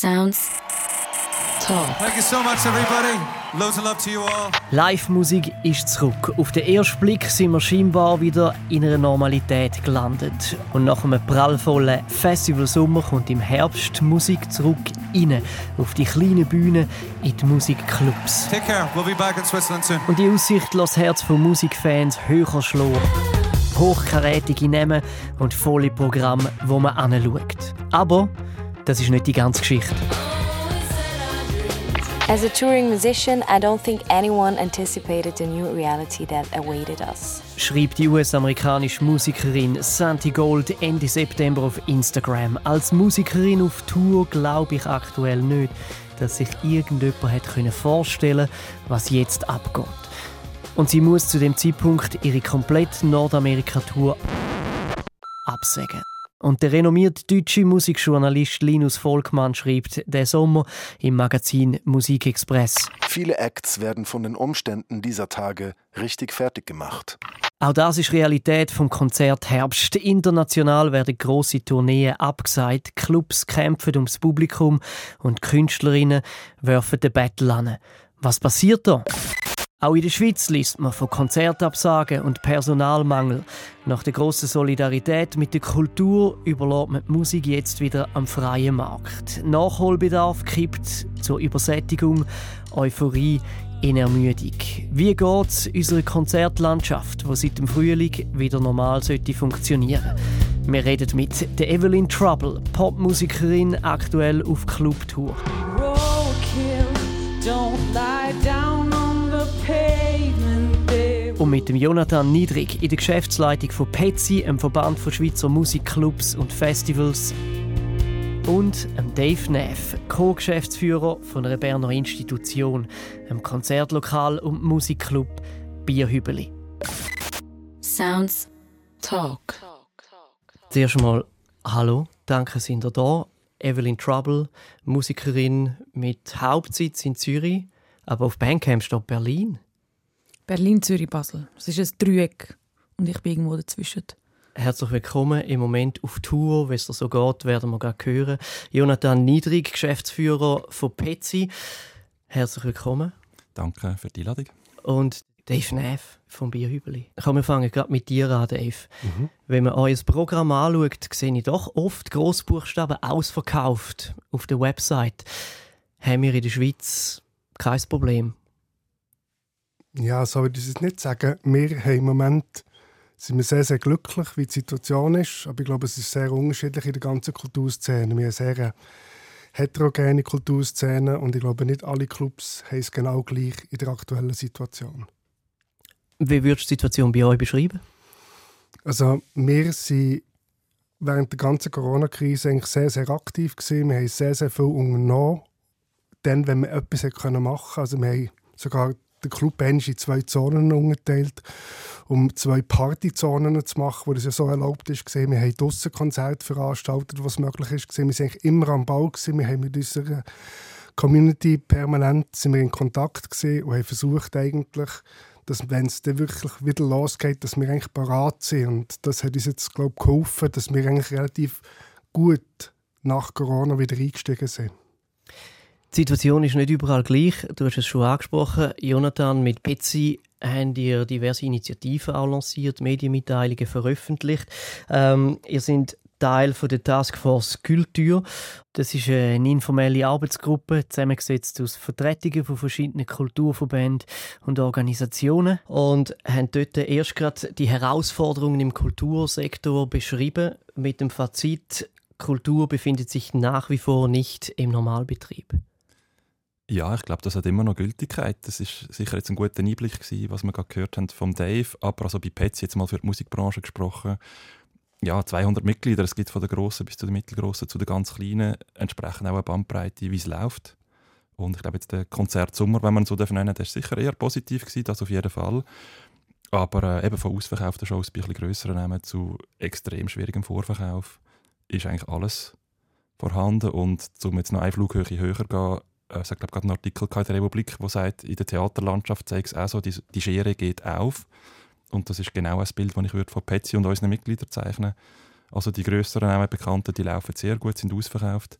Sounds Talk. Thank you so much, everybody. Loads of love to you all. Live-Musik ist zurück. Auf den ersten Blick sind wir scheinbar wieder in einer Normalität gelandet. Und nach einem prallvollen Festivalsommer kommt im Herbst Musik zurück rein. Auf die kleinen Bühnen in die Musikclubs. Take care. We'll be back in Switzerland soon. Und die Aussicht lässt das Herz von Musikfans höher schlagen. Hochkarätige Namen und volle Programme, wo man anschaut. Aber das ist nicht die ganze Geschichte. As a touring musician, I don't think anyone anticipated the new reality that awaited us. Schreibt die US-amerikanische Musikerin Santi Gold Ende September auf Instagram. Als Musikerin auf Tour glaube ich aktuell nicht, dass sich irgendjemand hätte vorstellen was jetzt abgeht. Und sie muss zu dem Zeitpunkt ihre komplette Nordamerika-Tour absagen. Und der renommierte deutsche Musikjournalist Linus Volkmann schreibt der Sommer im Magazin Musikexpress. Viele Acts werden von den Umständen dieser Tage richtig fertig gemacht. Auch das ist Realität vom Konzert Herbst. International werden große Tourneen abgesagt, Clubs kämpfen ums Publikum und Künstlerinnen werfen den Battle an. Was passiert da? Auch in der Schweiz liest man von Konzertabsagen und Personalmangel. Nach der grossen Solidarität mit der Kultur überlässt man die Musik jetzt wieder am freien Markt. Nachholbedarf kippt zur Übersättigung, Euphorie in Ermüdung. Wie geht es unserer Konzertlandschaft, die seit dem Frühling wieder normal sollte funktionieren? Wir reden mit der Evelyn Trouble, Popmusikerin, aktuell auf Clubtour. Roadkill, don't lie down mit dem Jonathan Niedrig in der Geschäftsleitung von Petsy, einem Verband von Schweizer Musikclubs und Festivals. Und Dave Neff, Co-Geschäftsführer von einer Berner Institution, einem Konzertlokal und Musikclub Bierhübeli. Sounds Talk. Zuerst einmal Hallo, danke, sind ihr da. Evelyn Trouble, Musikerin mit Hauptsitz in Zürich, aber auf Bandcamp steht Berlin. Berlin, Zürich, Basel. Es ist ein Dreieck und ich bin irgendwo dazwischen. Herzlich willkommen im Moment auf Tour. Wenn es so geht, werden wir gleich hören. Jonathan Niedrig, Geschäftsführer von Petsy. Herzlich willkommen. Danke für die Einladung. Und Dave Neff vom Bierhübeli. Komm, wir fangen gerade mit dir an, Dave. Mhm. Wenn man euer Programm anschaut, sehe ich doch oft Großbuchstaben ausverkauft auf der Website. Haben wir in der Schweiz kein Problem ja, so würde ich es nicht sagen. Wir haben im Moment sind wir sehr, sehr glücklich, wie die Situation ist. Aber ich glaube, es ist sehr unterschiedlich in der ganzen Kulturszene. Wir haben sehr heterogene Kulturszene und ich glaube, nicht alle Clubs haben es genau gleich in der aktuellen Situation. Wie würdest du die Situation bei euch beschreiben? Also, wir sind während der ganzen Corona-Krise eigentlich sehr, sehr aktiv gewesen. Wir haben sehr, sehr viel unternommen. Dann, wenn wir etwas machen konnten. Also, wir haben sogar der Club in zwei Zonen unterteilt, um zwei Partyzonen zu machen, wo das ja so erlaubt ist. Wir haben draussen Konzerte veranstaltet, was möglich ist. Wir waren immer am Bau. Wir haben mit unserer Community permanent sind wir in Kontakt und haben versucht, eigentlich, dass, wenn es dann wirklich wieder losgeht, dass wir eigentlich parat sind. Und das hat uns jetzt, glaube ich, geholfen, dass wir eigentlich relativ gut nach Corona wieder eingestiegen sind. Die Situation ist nicht überall gleich. Du hast es schon angesprochen. Jonathan, mit Betsy haben ihr diverse Initiativen auch lanciert, Medienmitteilungen veröffentlicht. Ähm, ihr seid Teil von der Taskforce Kultur. Das ist eine informelle Arbeitsgruppe, zusammengesetzt aus Vertretungen von verschiedenen Kulturverbänden und Organisationen und haben dort erst gerade die Herausforderungen im Kultursektor beschrieben mit dem Fazit, Kultur befindet sich nach wie vor nicht im Normalbetrieb. Ja, ich glaube, das hat immer noch Gültigkeit. Das ist sicher jetzt ein guter Einblick gewesen, was wir gerade gehört haben vom Dave. Aber also bei Pets jetzt mal für die Musikbranche gesprochen. Ja, 200 Mitglieder, es gibt von der grossen bis zu der mittelgroßen zu der ganz kleinen, entsprechend auch eine Bandbreite, wie es läuft. Und ich glaube, jetzt der Konzert Sommer, wenn man so nennen darf, ist sicher eher positiv gewesen, das auf jeden Fall. Aber äh, eben von ausverkauften Shows bei ein bisschen Namen zu extrem schwierigem Vorverkauf ist eigentlich alles vorhanden. Und um jetzt noch eine Flughöhe höher zu gehen, äh, hat glaube gerade einen Artikel in der Republik, der sagt, in der Theaterlandschaft zeigt es auch so, die, die Schere geht auf. Und das ist genau das Bild, das ich von Petsy und unseren Mitgliedern zeichnen Also die grösseren Namen Bekannten, die laufen sehr gut, sind ausverkauft.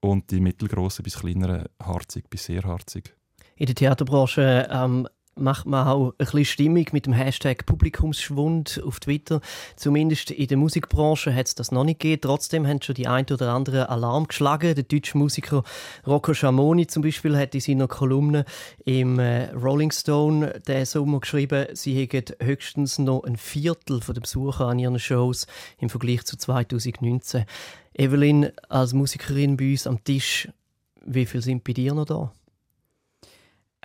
und die mittelgroßen bis kleineren harzig bis sehr harzig. In der Theaterbranche ähm, macht man auch ein bisschen Stimmung mit dem Hashtag Publikumsschwund auf Twitter. Zumindest in der Musikbranche hat es das noch nicht gegeben. Trotzdem haben schon die ein oder andere Alarm geschlagen. Der deutsche Musiker Rocco Schamoni zum Beispiel hat in seiner Kolumne im äh, Rolling Stone diesen Sommer geschrieben, sie hätten höchstens noch ein Viertel der Besucher an ihren Shows im Vergleich zu 2019. Evelyn, als Musikerin bei uns am Tisch, wie viele sind bei dir noch da?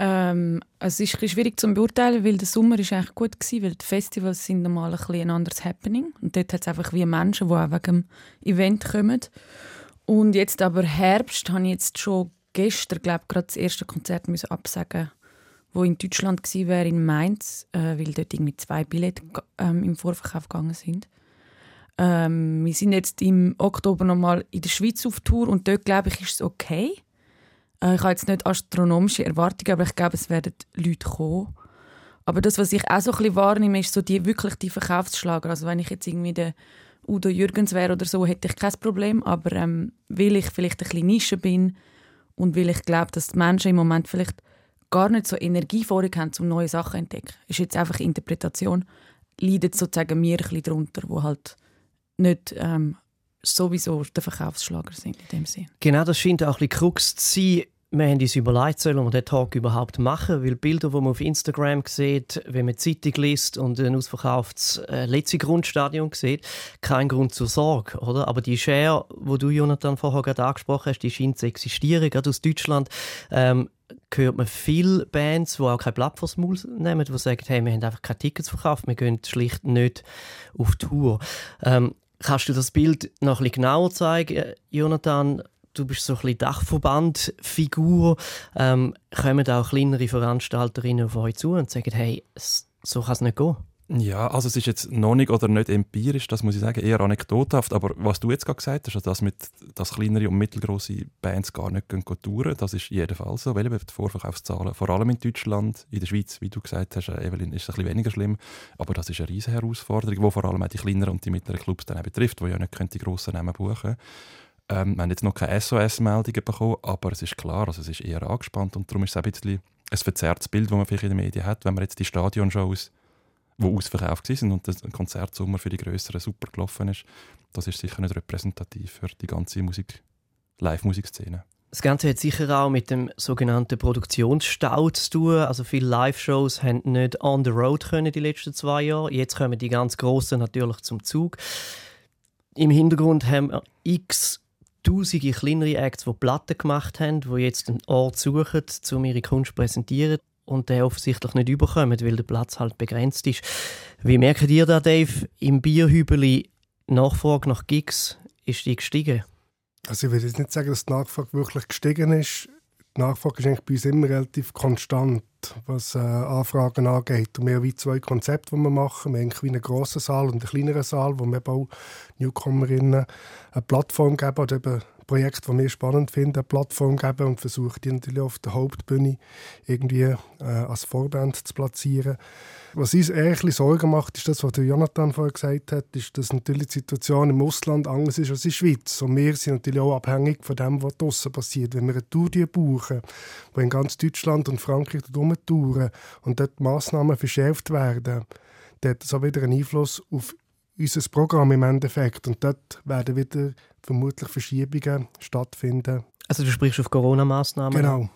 Ähm, es ist ein schwierig zu beurteilen, weil der Sommer ist eigentlich gut war, weil die Festivals sind normal ein, ein anderes Happening und dort hat es einfach wie Menschen, die auch wegen dem Event kommen. Und jetzt aber Herbst habe ich jetzt schon gestern, glaube gerade das erste Konzert müssen absagen wo in Deutschland gewesen wäre, in Mainz, äh, weil dort irgendwie zwei Billette ähm, im Vorverkauf gegangen sind. Ähm, wir sind jetzt im Oktober nochmal in der Schweiz auf Tour und dort, glaube ich, ist es okay. Äh, ich habe jetzt nicht astronomische Erwartungen, aber ich glaube, es werden Leute kommen. Aber das, was ich auch so ein bisschen wahrnehme, ist so die, wirklich die Verkaufsschlager. Also wenn ich jetzt irgendwie der Udo Jürgens wäre oder so, hätte ich kein Problem. Aber ähm, weil ich vielleicht ein bisschen Nische bin und weil ich glaube, dass die Menschen im Moment vielleicht gar nicht so energievorig haben, um neue Sachen zu entdecken, ist jetzt einfach Interpretation, leidet sozusagen mir ein bisschen darunter, wo halt nicht ähm, sowieso der Verkaufsschlager sind in dem Sinn. Genau, das scheint auch ein bisschen Krux zu sein. Wir haben uns überlegt, sollen wir den Tag überhaupt machen? Weil Bilder, die man auf Instagram sieht, wenn man die Zeitung liest und ein ausverkauftes äh, letzte Grundstadion sieht, kein Grund zur Sorge, oder? Aber die Share, wo du, Jonathan, vorher gerade angesprochen hast, die scheint zu existieren. Gerade aus Deutschland ähm, hört man viele Bands, die auch kein Blatt vors Maul nehmen, die sagen, hey, wir haben einfach keine Tickets verkauft, wir gehen schlicht nicht auf Tour. Ähm, Kannst du das Bild noch ein bisschen genauer zeigen, Jonathan? Du bist so ein bisschen Dachverband-Figur. Ähm, kommen auch kleinere Veranstalterinnen auf euch zu und sagen, hey, so kann es nicht gehen? Ja, also es ist jetzt noch nicht oder nicht empirisch, das muss ich sagen, eher anekdothaft. Aber was du jetzt gerade gesagt hast, also das mit, dass kleinere und mittelgroße Bands gar nicht gehen touren, das ist jedenfalls so, weil eben die Vorverkaufszahlen, vor allem in Deutschland, in der Schweiz, wie du gesagt hast, äh, Evelyn, ist es ein bisschen weniger schlimm. Aber das ist eine riesige Herausforderung, die vor allem auch die kleineren und die mittleren Clubs dann auch betrifft, die ja nicht die grossen Namen buchen ähm, Wir haben jetzt noch keine SOS-Meldungen bekommen, aber es ist klar, also es ist eher angespannt und darum ist es ein bisschen ein verzerrtes Bild, das man vielleicht in den Medien hat, wenn man jetzt die Stadionshows die ausverkauft waren und das Konzertsommer für die Größeren super gelaufen ist, das ist sicher nicht repräsentativ für die ganze Musik, Live-Musikszene. Das Ganze hat sicher auch mit dem sogenannten Produktionsstau zu tun. Also viele Live-Shows haben nicht on the road können die letzten zwei Jahre. Jetzt kommen die ganz Großen natürlich zum Zug. Im Hintergrund haben wir x tausende kleinere Acts, die Platten gemacht haben, die jetzt einen Ort suchen, um ihre Kunst zu präsentieren und der offensichtlich nicht überkommen, weil der Platz halt begrenzt ist. Wie merkt ihr da, Dave, im Bierhübeli Nachfrage nach Gigs, ist die gestiegen? Also ich würde jetzt nicht sagen, dass die Nachfrage wirklich gestiegen ist. Die Nachfrage ist eigentlich bei uns immer relativ konstant, was äh, Anfragen angeht. Und wir haben wie zwei Konzepte, die wir machen. Wir haben einen grossen Saal und einen kleineren Saal, wo wir auch Newcomerinnen eine Plattform geben oder eben Projekt, das wir spannend finden, eine Plattform geben und versuche die natürlich auf der Hauptbühne irgendwie äh, als Vorband zu platzieren. Was uns eher ein Sorgen macht, ist das, was der Jonathan vorher gesagt hat, ist, dass natürlich die Situation im Ausland anders ist als in der Schweiz. Und wir sind natürlich auch abhängig von dem, was draussen passiert. Wenn wir eine Tour buchen, wo in ganz Deutschland und Frankreich touren und dort Massnahmen verschärft werden, dann hat das auch wieder einen Einfluss auf unser Programm im Endeffekt. Und dort werden wieder vermutlich Verschiebungen stattfinden. Also du sprichst auf Corona-Maßnahmen? Genau.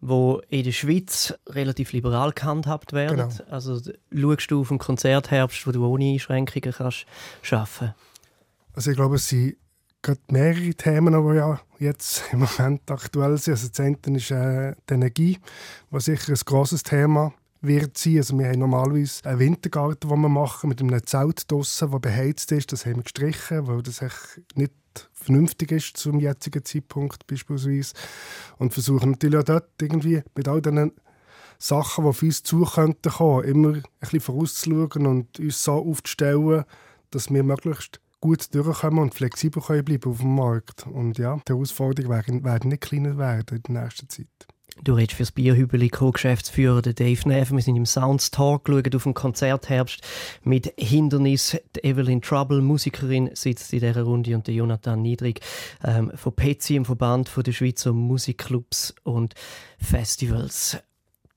Wo in der Schweiz relativ liberal gehandhabt werden. Genau. Also schaust du auf einen Konzertherbst, wo du ohne Einschränkungen kannst arbeiten Also ich glaube, es sind gerade mehrere Themen, die ja jetzt im Moment aktuell sind. Also das eine ist äh, die Energie, was sicher ein grosses Thema wird sein. Also wir haben normalerweise einen Wintergarten, den wir machen, mit einem Zelt draussen, der beheizt ist. Das haben wir gestrichen, weil das nicht vernünftig ist zum jetzigen Zeitpunkt beispielsweise. Und versuchen natürlich auch dort irgendwie mit all diesen Sachen, die auf uns zu könnten immer ein bisschen vorauszuschauen und uns so aufzustellen, dass wir möglichst gut durchkommen und flexibel können bleiben auf dem Markt. Und ja, die Herausforderungen werden nicht kleiner werden in der nächsten Zeit. Du redest für das Bierhübeli Co-Geschäftsführer Dave Neff. Wir sind im Sounds Talk, schauen auf den Konzertherbst mit Hindernis. Die Evelyn Trouble, Musikerin, sitzt in dieser Runde und der Jonathan Niedrig ähm, von PETSI, im Verband der Schweizer Musikclubs und Festivals.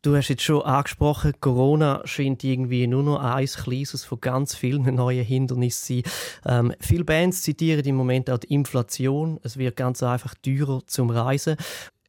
Du hast jetzt schon angesprochen, Corona scheint irgendwie nur noch ein kleines von ganz vielen neuen Hindernissen zu sein. Ähm, viele Bands zitieren im Moment auch die Inflation. Es wird ganz einfach teurer zum Reisen.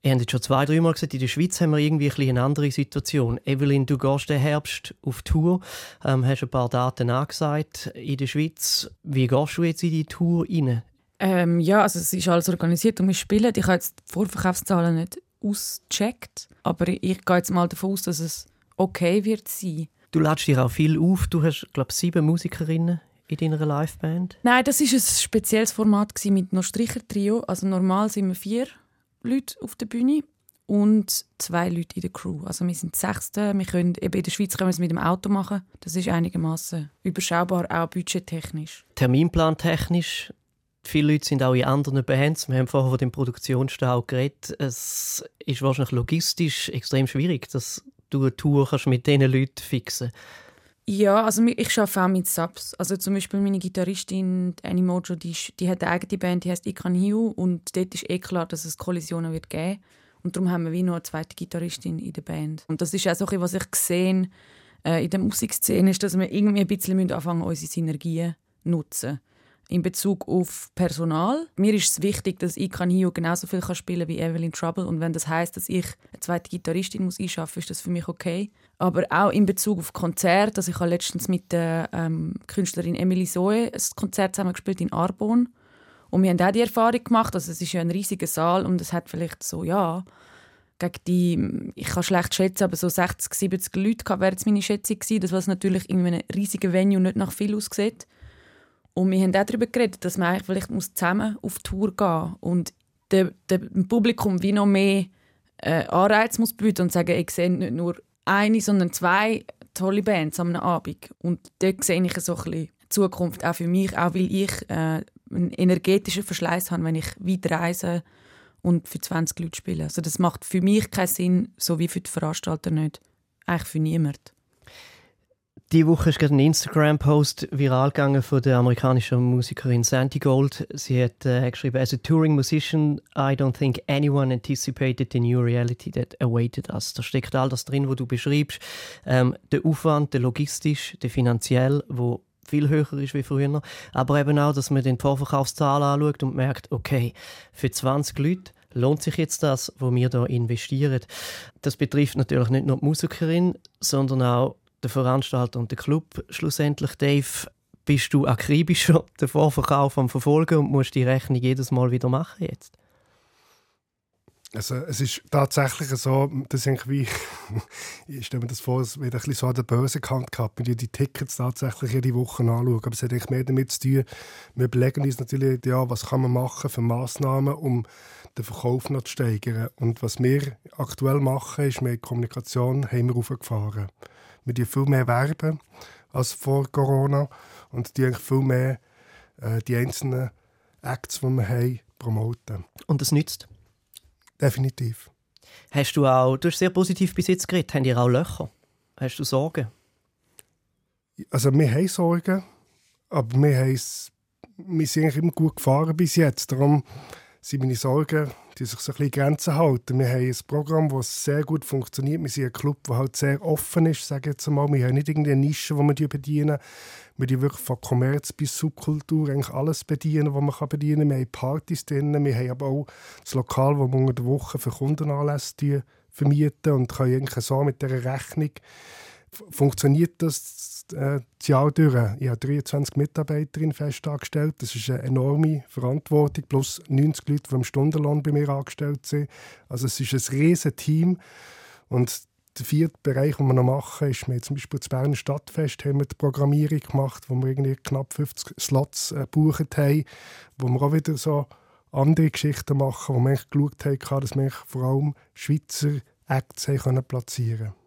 Ihr habt jetzt schon zwei, drei Mal gesagt, in der Schweiz haben wir irgendwie ein eine andere Situation. Evelyn, du gehst den Herbst auf Tour, ähm, hast ein paar Daten angesagt in der Schweiz. Wie gehst du jetzt in die Tour rein? Ähm, ja, also es ist alles organisiert und wir spielen. Ich habe jetzt die Vorverkaufszahlen nicht ausgecheckt, aber ich, ich gehe jetzt mal davon aus, dass es okay wird sein. Du ladest dir auch viel auf. Du hast, glaube ich, sieben Musikerinnen in deiner Liveband. Nein, das ist ein spezielles Format mit noch Stricher-Trio. Also normal sind wir vier Leute auf der Bühne und zwei Leute in der Crew. Also wir sind Sechste. Wir können, eben in der Schweiz können wir es mit dem Auto machen. Das ist einigermaßen überschaubar, auch budgettechnisch. Terminplantechnisch. Viele Leute sind auch in anderen Bands. Wir haben vorher von dem Produktionsstau geredet. Es ist wahrscheinlich logistisch extrem schwierig, dass du eine Tour kannst mit diesen Leuten fixen ja, also ich arbeite auch mit Subs. Also zum Beispiel meine Gitarristin Annie Mojo, die, die hat eine eigene Band, die heißt Ikan Hiu und dort ist eh klar, dass es Kollisionen wird geben und darum haben wir wie noch eine zweite Gitarristin in der Band. Und das ist auch so etwas, was ich gesehen äh, in der Musikszene ist, dass wir irgendwie ein bisschen anfangen, unsere Synergien nutzen in Bezug auf Personal. Mir ist es wichtig, dass ich Hio genauso viel kann spielen wie Evelyn Trouble und wenn das heißt, dass ich eine zweite Gitarristin muss einschaffen, ist das für mich okay. Aber auch in Bezug auf Konzert, also ich habe letztens mit der ähm, Künstlerin Emily Zoe ein Konzert zusammen gespielt in Arbon und wir haben auch die Erfahrung gemacht, also es ist ja ein riesiger Saal und es hat vielleicht so ja gegen die, ich kann schlecht schätzen, aber so 60, 70 Leute wäre jetzt meine Schätzung gewesen, das was natürlich in einem riesigen Venue nicht nach viel aussieht. Und wir haben auch darüber geredet, dass man vielleicht zusammen auf Tour gehen muss und dem Publikum wie noch mehr äh, Anreiz muss bieten und sagen, ich sehe nicht nur eine, sondern zwei tolle Bands am Abend. Und dort sehe ich so ein Zukunft auch für mich, auch weil ich äh, einen energetischen Verschleiß habe, wenn ich weit reise und für 20 Leute spiele. Also das macht für mich keinen Sinn, so wie für die Veranstalter nicht. Eigentlich für niemanden. Die Woche ist gerade ein Instagram-Post viral gegangen von der amerikanischen Musikerin Sandy Gold. Sie hat äh, geschrieben: As a touring musician, I don't think anyone anticipated the new reality that awaited us. Da steckt all das drin, was du beschreibst. Ähm, der Aufwand, der logistisch, der finanziell, wo viel höher ist wie früher. Aber eben auch, dass man den Vorverkaufszahlen anschaut und merkt, okay, für 20 Leute lohnt sich jetzt das, wo wir da investieren. Das betrifft natürlich nicht nur die Musikerin, sondern auch der Veranstalter und der Club schlussendlich, Dave, bist du akribischer den Vorverkauf am Verfolgen und musst die Rechnung jedes Mal wieder machen jetzt? Also es ist tatsächlich so, dass ich wie, ich stelle mir das vor, es wird ein bisschen so an der Börse gehabt, wenn wir die Tickets tatsächlich jede Woche anschauen. Aber es hat eigentlich mehr damit zu tun, wir überlegen uns natürlich, ja, was kann man machen für Massnahmen, um den Verkauf noch zu steigern. Und was wir aktuell machen, ist, mehr Kommunikation haben wir aufgefahren. Wir die viel mehr werben als vor Corona und die viel mehr äh, die einzelnen Acts, die wir haben, promoten. Und das nützt? Definitiv. Hast du auch, du hast sehr positiv bis jetzt geredet, haben ihr auch Löcher? Hast du Sorgen? Also wir haben Sorgen, aber wir, haben wir sind eigentlich immer gut gefahren bis jetzt. Darum sind meine Sorgen, die sich so ein bisschen Grenzen halten. Wir haben ein Programm, das sehr gut funktioniert. Wir sind ein Club, der halt sehr offen ist, sage ich jetzt mal. Wir haben nicht irgendeine Nische, die wir bedienen. Wir bedienen wirklich von Kommerz bis Subkultur eigentlich alles bedienen, was man bedienen kann. Wir haben Partys drin, wir haben aber auch das Lokal, das wir unter der Woche für Kundenanlässe vermieten und können eigentlich so mit dieser Rechnung funktioniert das äh, Jahr durch. Ich habe 23 Mitarbeiterinnen fest angestellt. Das ist eine enorme Verantwortung, plus 90 Leute, die im Stundenlohn bei mir angestellt sind. Also es ist ein riesiges Team. Und der vierte Bereich, den wir noch machen, ist, wir zum Beispiel das Berner Stadtfest haben wir die Programmierung gemacht, wo wir irgendwie knapp 50 Slots äh, gebucht haben, wo wir auch wieder so andere Geschichten machen, wo wir geschaut haben, dass wir vor allem Schweizer Acts platzieren können.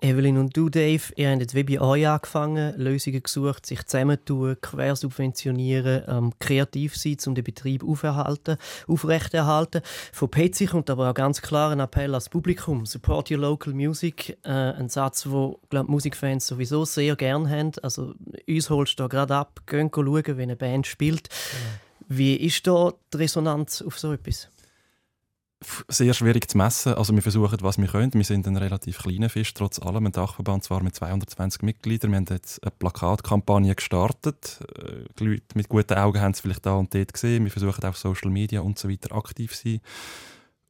Evelyn und du, Dave, ihr habt jetzt wie bei euch angefangen, Lösungen gesucht, sich zusammentun, quersubventionieren, ähm, kreativ sein, um den Betrieb aufrechterhalten. Von Petsy kommt aber auch ganz klar ein Appell ans Publikum. Support your local music. Äh, ein Satz, wo glaub, Musikfans sowieso sehr gerne haben. Also uns holst du da gerade ab, gehen schauen, wenn eine Band spielt. Ja. Wie ist da die Resonanz auf so etwas? Sehr schwierig zu messen. Also wir versuchen, was wir können. Wir sind ein relativ kleiner Fisch, trotz allem. Ein Dachverband zwar mit 220 Mitgliedern. Wir haben jetzt eine Plakatkampagne gestartet. Äh, die Leute mit guten Augen haben es vielleicht da und dort gesehen. Wir versuchen auf Social Media und so weiter aktiv zu sein.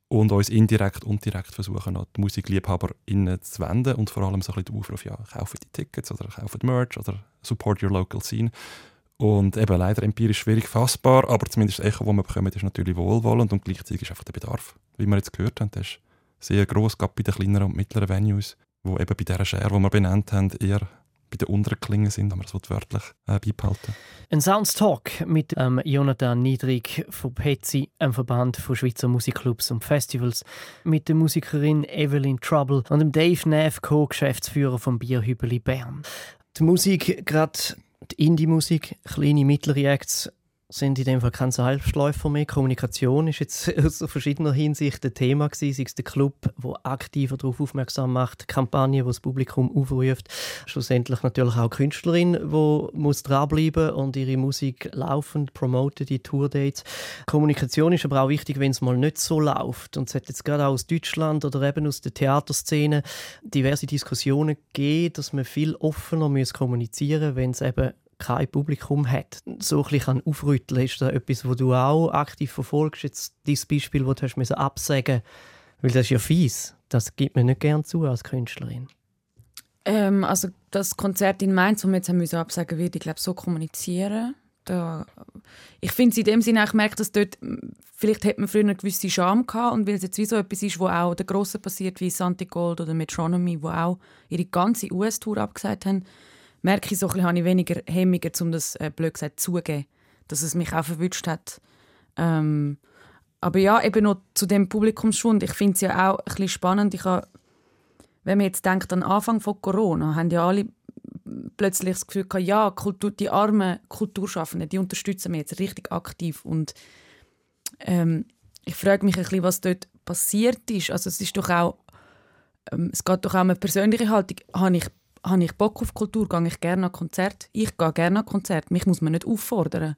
Und uns indirekt und direkt versuchen, auch die MusikliebhaberInnen zu wenden und vor allem so ein bisschen den Aufruf, ja, kaufen die Tickets oder kaufen Merch oder support your local scene. Und eben leider empirisch schwierig fassbar, aber zumindest das Echo, das wir bekommen, ist natürlich wohlwollend und gleichzeitig ist einfach der Bedarf, wie wir jetzt gehört haben, der ist sehr gross, gerade bei den kleineren und mittleren Venues, wo eben bei dieser Share, die wir benannt haben, eher bei den unteren Klingen sind, wenn wir das wörtlich äh, beibehalten. Ein Sounds Talk mit ähm, Jonathan Niedrig von Petsy, einem Verband von Schweizer Musikclubs und Festivals, mit der Musikerin Evelyn Trouble und dem Dave Neff, Co-Geschäftsführer vom Bierhübeli Bern. Die Musik gerade die Indie-Musik, kleine, mittlere Acts sind in dem Fall kein Selbstläufer mehr. Kommunikation ist jetzt aus verschiedener Hinsicht ein Thema gewesen, sei es der Club, der aktiver darauf aufmerksam macht, Kampagne, die das Publikum aufruft, schlussendlich natürlich auch Künstlerin, die muss dranbleiben und ihre Musik laufend promoten, die Tourdates. Kommunikation ist aber auch wichtig, wenn es mal nicht so läuft und es hat jetzt gerade auch aus Deutschland oder eben aus der Theaterszene diverse Diskussionen gegeben, dass man viel offener kommunizieren muss, wenn es eben kein Publikum hat. So ein bisschen aufrütteln, ist das etwas, was du auch aktiv verfolgst? Jetzt dieses Beispiel, das du hast absagen weil das ist ja fies. Das gibt man nicht gerne zu als Künstlerin. Ähm, also das Konzert in Mainz, das wir jetzt haben müssen absagen würde ich glaube so kommunizieren. Da, ich finde es in dem Sinne, ich merke, dass dort, vielleicht hat man früher eine gewisse Scham gehabt und weil es jetzt wie so etwas ist, wo auch der Grossen passiert, wie Santi Gold oder Metronomy, wo auch ihre ganze US-Tour abgesagt haben, merke ich so ein habe ich weniger Hemmungen, um das äh, blöd gesagt zugeben, dass es mich auch verwünscht hat. Ähm, aber ja, eben noch zu dem Publikumsschwund. Ich finde es ja auch ein spannend. Ich habe, wenn man jetzt denkt an Anfang von Corona, haben ja alle plötzlich das Gefühl gehabt, ja, Kultur, die armen Kulturschaffenden, die unterstützen wir jetzt richtig aktiv. Und ähm, ich frage mich ein bisschen, was dort passiert ist. Also es ist doch auch, ähm, es geht doch auch um eine persönliche Haltung. Habe ich habe ich Bock auf Kultur, gehe ich gerne an Konzert. Ich gehe gerne an Konzert. Mich muss man nicht auffordern.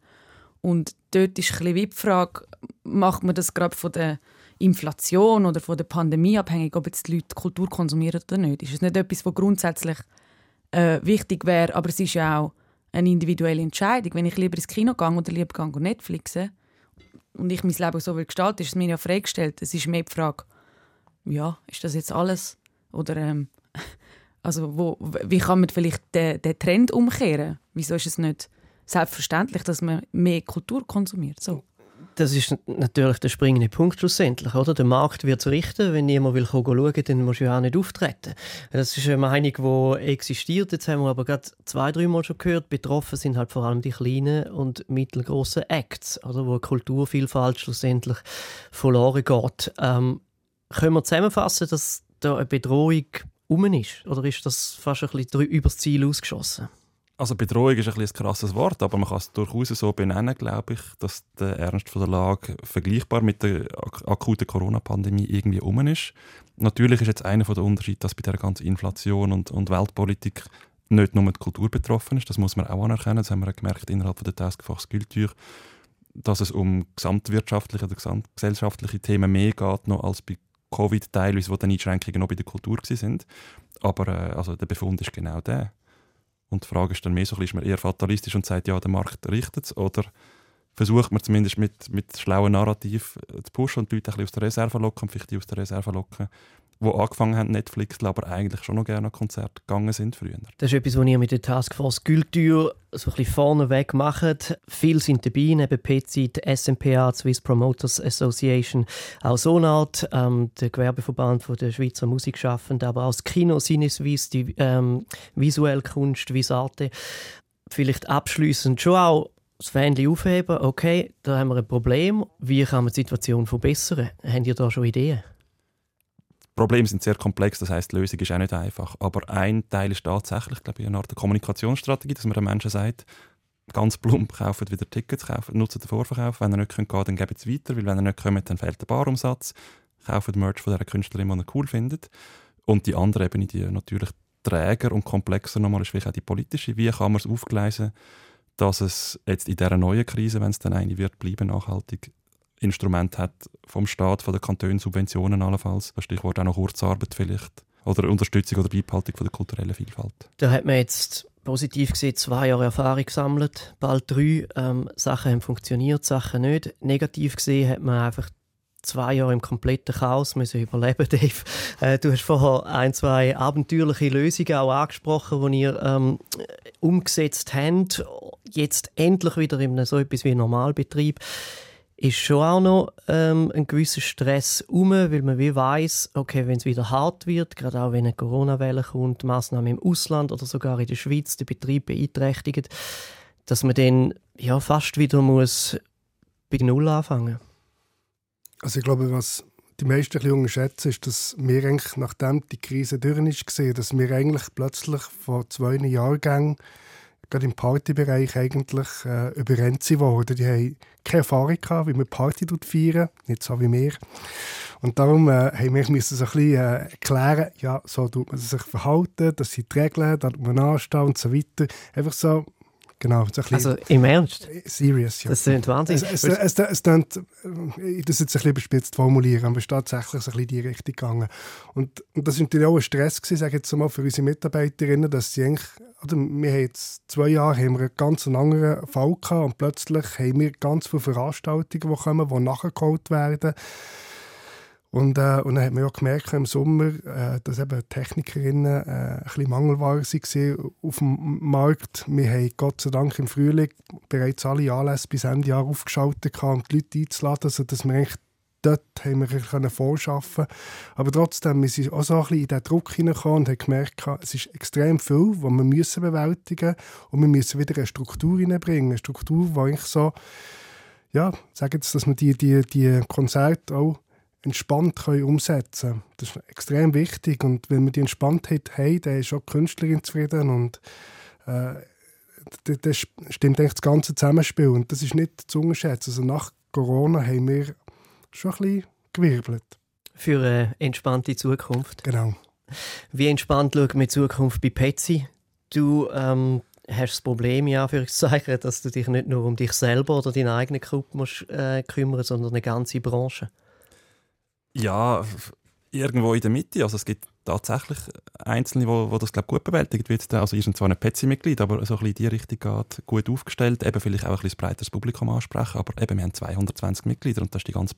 Und dort ist ein wie die Frage, macht man das gerade von der Inflation oder von der Pandemie abhängig, ob jetzt die Leute Kultur konsumieren oder nicht? Ist es nicht etwas, was grundsätzlich äh, wichtig wäre, aber es ist ja auch eine individuelle Entscheidung. Wenn ich lieber ins Kino gehe oder lieber gehe Netflixen und ich mein Leben so will gestalten, ist es mir ja freigestellt. Es ist mehr die Frage, ja, ist das jetzt alles? Oder ähm, also wo, wie kann man vielleicht den, den Trend umkehren? Wieso ist es nicht selbstverständlich, dass man mehr Kultur konsumiert? So. Das ist natürlich der springende Punkt schlussendlich. Oder? Der Markt wird es richten. Wenn niemand will schauen dann muss du auch nicht auftreten. Das ist eine Meinung, die existiert. Jetzt haben wir aber gerade zwei, dreimal schon gehört. Betroffen sind halt vor allem die kleinen und mittelgroßen Acts, oder? wo Kulturvielfalt schlussendlich verloren geht. Ähm, können wir zusammenfassen, dass da eine Bedrohung um ist? Oder ist das fast ein bisschen übers Ziel ausgeschossen? Also Bedrohung ist ein, ein krasses Wort, aber man kann es durchaus so benennen, glaube ich, dass der Ernst von der Lage vergleichbar mit der akuten Corona-Pandemie irgendwie um ist. Natürlich ist jetzt einer der Unterschiede, dass bei der ganzen Inflation und, und Weltpolitik nicht nur die Kultur betroffen ist, das muss man auch anerkennen, das haben wir gemerkt innerhalb der Taskforce Kultur, dass es um gesamtwirtschaftliche oder gesamtgesellschaftliche Themen mehr geht noch als bei Covid teilweise, wo dann Einschränkungen noch bei der Kultur sind. Aber äh, also der Befund ist genau der. Und die Frage ist dann mehr so, ist man eher fatalistisch und sagt, ja, der Markt richtet es, oder versucht man zumindest mit, mit schlauen Narrativ äh, zu pushen und die Leute ein bisschen aus der Reserve locken, vielleicht die aus der Reserve locken, die angefangen haben, Netflix, aber eigentlich schon noch gerne an Konzerte gegangen sind früher. Das ist etwas, was ihr mit der Taskforce Kultur so ein bisschen vorneweg macht. Viele sind dabei, neben die SMPA, Swiss Promoters Association, auch Sonart, ähm, der Gewerbeverband der Schweizer Musikschaffenden, aber auch das Kino Sinneswiss, die ähm, visuelle Kunst, Visarte. Vielleicht abschließend schon auch das Fähnchen aufheben, okay, da haben wir ein Problem, wie kann man die Situation verbessern? Habt ihr da schon Ideen? Probleme sind sehr komplex, das heißt, die Lösung ist auch nicht einfach. Aber ein Teil ist tatsächlich, glaube ich, eine Art Kommunikationsstrategie, dass man den Menschen sagt, ganz plump, kaufen wieder Tickets, kaufen, nutzen den Vorverkauf. Wenn ihr nicht könnt gehen dann gebt es weiter, weil wenn ihr nicht kommt, dann fehlt der Barumsatz. Kauft Merch von der Künstlerin, die ihr cool findet. Und die andere Ebene, die natürlich träger und komplexer nochmal ist, vielleicht auch die politische. Wie kann man es aufgleisen, dass es jetzt in dieser neuen Krise, wenn es dann eine wird, bleiben nachhaltig, Instrument hat vom Staat, von den Kantonen, Subventionen allenfalls. Das Stichwort auch noch Kurzarbeit vielleicht. Oder Unterstützung oder Beibehaltung von der kulturellen Vielfalt. Da hat man jetzt positiv gesehen zwei Jahre Erfahrung gesammelt, bald drei. Ähm, Sachen haben funktioniert, Sachen nicht. Negativ gesehen hat man einfach zwei Jahre im kompletten Chaos müssen überleben, Dave. Äh, du hast vorher ein, zwei abenteuerliche Lösungen auch angesprochen, die ihr ähm, umgesetzt habt. Jetzt endlich wieder in so etwas wie Normalbetrieb ist schon auch noch ähm, ein gewisser Stress um, weil man wie weiß, okay, wenn es wieder hart wird, gerade auch wenn eine Corona-Welle kommt, Maßnahmen im Ausland oder sogar in der Schweiz den Betrieb beeinträchtigt, dass man dann ja fast wieder muss bei Null anfangen. Also ich glaube, was die meisten ein unterschätzen, ist, dass wir eigentlich, nachdem die Krise durch ist, dass wir eigentlich plötzlich vor zwei Jahrgängen gerade im Partybereich eigentlich äh, überrennt worden. Die haben keine Erfahrung gehabt, wie man Party feiern, nicht so wie wir. Und darum äh, haben wir müssen so ein bisschen äh, erklären, ja, so tut man sich verhalten, das sind die Regeln, da tut man anstehen und so weiter. Einfach so Genau. So also im Ernst? Serious, ja. Das sind wahnsinnig. Es, es, es, es, klingt, äh, das jetzt ein bisschen überspitzt formulieren, aber es ist tatsächlich so ein bisschen in die Richtung gegangen. Und, und das war natürlich auch ein Stress, gewesen, sage ich jetzt mal, für unsere Mitarbeiterinnen, dass sie eigentlich, oder wir haben jetzt zwei Jahre haben wir einen ganz anderen Fall gehabt und plötzlich haben wir ganz viele Veranstaltungen, die kommen, die nachgeholt werden. Und, äh, und dann hat man ja gemerkt im Sommer, äh, dass eben Technikerinnen äh, ein bisschen Mangelware waren auf dem Markt. Wir haben Gott sei Dank im Frühling bereits alle Anlässe bis Ende Jahr aufgeschaltet, um die Leute einzuladen, sodass wir eigentlich dort haben wir können vorschaffen Aber trotzdem, wir sind auch so ein bisschen in diesen Druck hineingekommen und haben gemerkt, es ist extrem viel, was wir müssen bewältigen müssen. Und wir müssen wieder eine Struktur hineinbringen. Eine Struktur, die eigentlich so, ja, sagen jetzt, dass wir die, die, die Konzerte auch entspannt können umsetzen können. Das ist extrem wichtig. Und wenn wir die Entspanntheit haben, dann ist auch die Künstlerin zufrieden. Und äh, das stimmt eigentlich das ganze Zusammenspiel. Und das ist nicht zu unterschätzen. Also nach Corona haben wir schon ein bisschen gewirbelt. Für eine entspannte Zukunft. Genau. Wie entspannt schauen wir die Zukunft bei Petsy? Du ähm, hast das Problem, ja, für sagen, dass du dich nicht nur um dich selber oder deinen eigenen Club musst, äh, kümmern sondern eine ganze Branche. Ja, irgendwo in der Mitte. Also es gibt tatsächlich Einzelne, die, die das glaub, gut bewältigen. Wie also ihr seid zwar nicht Petsy-Mitglied, aber so ein bisschen in die Richtung geht, gut aufgestellt. Eben vielleicht auch ein bisschen breiteres Publikum ansprechen. Aber eben, wir haben 220 Mitglieder und da ist die ganze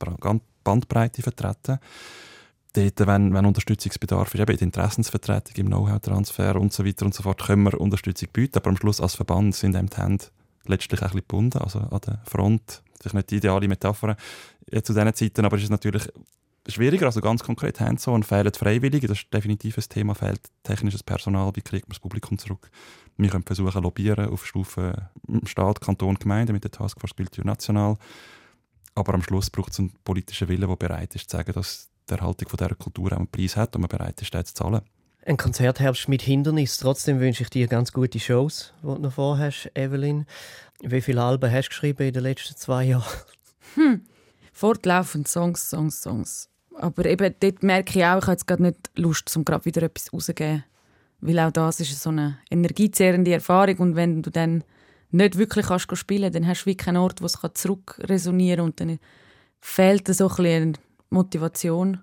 Bandbreite vertreten. Dort, wenn, wenn Unterstützungsbedarf ist, eben in der Interessensvertretung, im Know-how-Transfer und so weiter und so fort, können wir Unterstützung bieten. Aber am Schluss als Verband sind eben die Hände letztlich auch ein bisschen gebunden, also an der Front. Vielleicht nicht die ideale Metapher zu diesen Zeiten, aber es ist natürlich schwieriger. Also ganz konkret, hands-on fehlen Freiwillige, das ist definitiv ein Thema, fehlt technisches Personal, wie kriegt man das Publikum zurück? Wir können versuchen, lobbyieren auf Stufe Staat, Kanton, Gemeinde mit der Taskforce Kultur national. Aber am Schluss braucht es einen politischen Willen, der bereit ist, zu sagen, dass die Erhaltung von dieser Kultur auch einen Preis hat und man bereit ist, den zu zahlen. Ein Konzertherbst mit Hindernis. Trotzdem wünsche ich dir ganz gute Shows, die du noch vorhast, Evelyn. Wie viele Alben hast du geschrieben in den letzten zwei Jahren? Hm. Fortlaufend Songs, Songs, Songs. Aber eben dort merke ich auch, ich habe jetzt gerade nicht Lust, um gerade wieder etwas rauszugeben. Weil auch das ist so eine energiezehrende Erfahrung und wenn du dann nicht wirklich kannst spielen dann hast du wie keinen Ort, wo es zurückresonieren kann und dann fehlt so ein bisschen Motivation,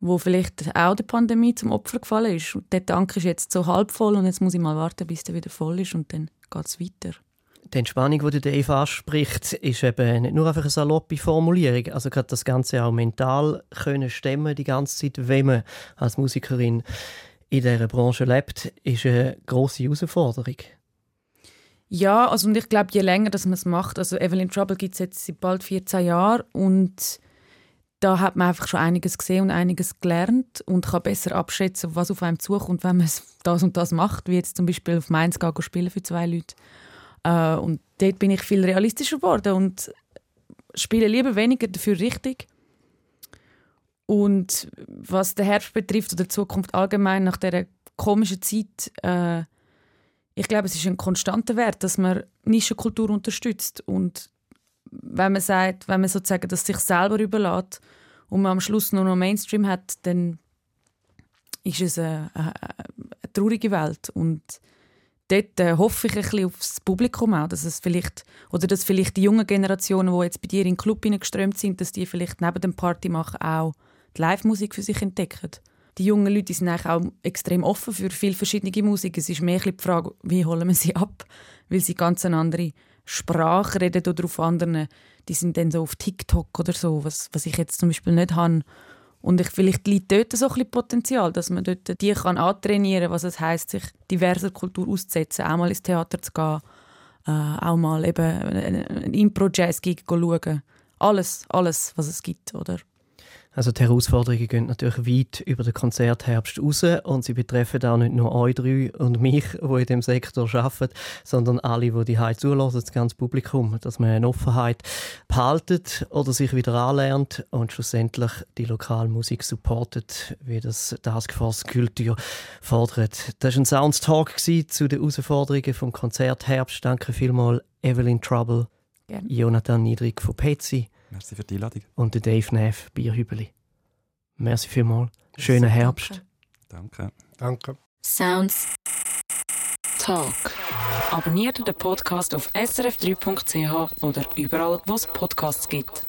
wo vielleicht auch der Pandemie zum Opfer gefallen ist. Und der Tank ist jetzt so halb voll und jetzt muss ich mal warten, bis der wieder voll ist und dann geht es weiter die Entspannung, die Dave anspricht, ist eben nicht nur einfach eine saloppe Formulierung. Also gerade das Ganze auch mental können stemmen die ganze Zeit, wenn man als Musikerin in dieser Branche lebt, ist eine grosse Herausforderung. Ja, also und ich glaube, je länger dass man es macht, also Evelyn Trouble gibt es jetzt seit bald 14 Jahren und da hat man einfach schon einiges gesehen und einiges gelernt und kann besser abschätzen, was auf einem zukommt, wenn man das und das macht, wie jetzt zum Beispiel auf Mainz gehen spielen für zwei Leute. Äh, und dort bin ich viel realistischer geworden und spiele lieber weniger, dafür richtig. Und was den Herbst betrifft oder die Zukunft allgemein nach dieser komischen Zeit, äh, ich glaube, es ist ein konstanter Wert, dass man Nischenkultur unterstützt und wenn man sagt, wenn man sozusagen das sich selber überlässt und man am Schluss nur noch Mainstream hat, dann ist es eine, eine, eine traurige Welt und dort äh, hoffe ich ein bisschen aufs Publikum auch, dass es vielleicht oder dass vielleicht die jungen Generationen, die jetzt bei dir in den Club hineingeströmt sind, dass die vielleicht neben dem Party machen auch die Live-Musik für sich entdecken. Die jungen Leute sind eigentlich auch extrem offen für viel verschiedene Musik. Es ist mehr die Frage, wie holen wir sie ab, weil sie ganz eine andere Sprache reden oder auf anderen, die sind dann so auf TikTok oder so, was, was ich jetzt zum Beispiel nicht habe. Und ich, vielleicht liegt dort so ein bisschen Potenzial, dass man dort die kann antrainieren kann, was es heisst, sich diverser Kultur auszusetzen, auch mal ins Theater zu gehen, äh, auch mal eben einen Impro-Jazz-Gig schauen. Alles, alles, was es gibt, oder? Also die Herausforderungen gehen natürlich weit über den Konzertherbst raus und sie betreffen auch nicht nur euch drei und mich, die in dem Sektor arbeiten, sondern alle, die die Hause zulassen, das ganze Publikum, dass man eine Offenheit behaltet oder sich wieder anlernt und schlussendlich die lokale Musik supportet, wie das Taskforce Kultur fordert. Das war ein Sounds Talk zu den Herausforderungen vom Konzertherbst. Danke vielmals Evelyn Trouble, Gerne. Jonathan Niedrig von Petsy. Merci für die Einladung. Und der Dave Neff, Bierhübeli. Merci vielmals. Schönen Herbst. Danke. Danke. Sounds Talk. Abonniert den Podcast auf srf3.ch oder überall, wo es Podcasts gibt.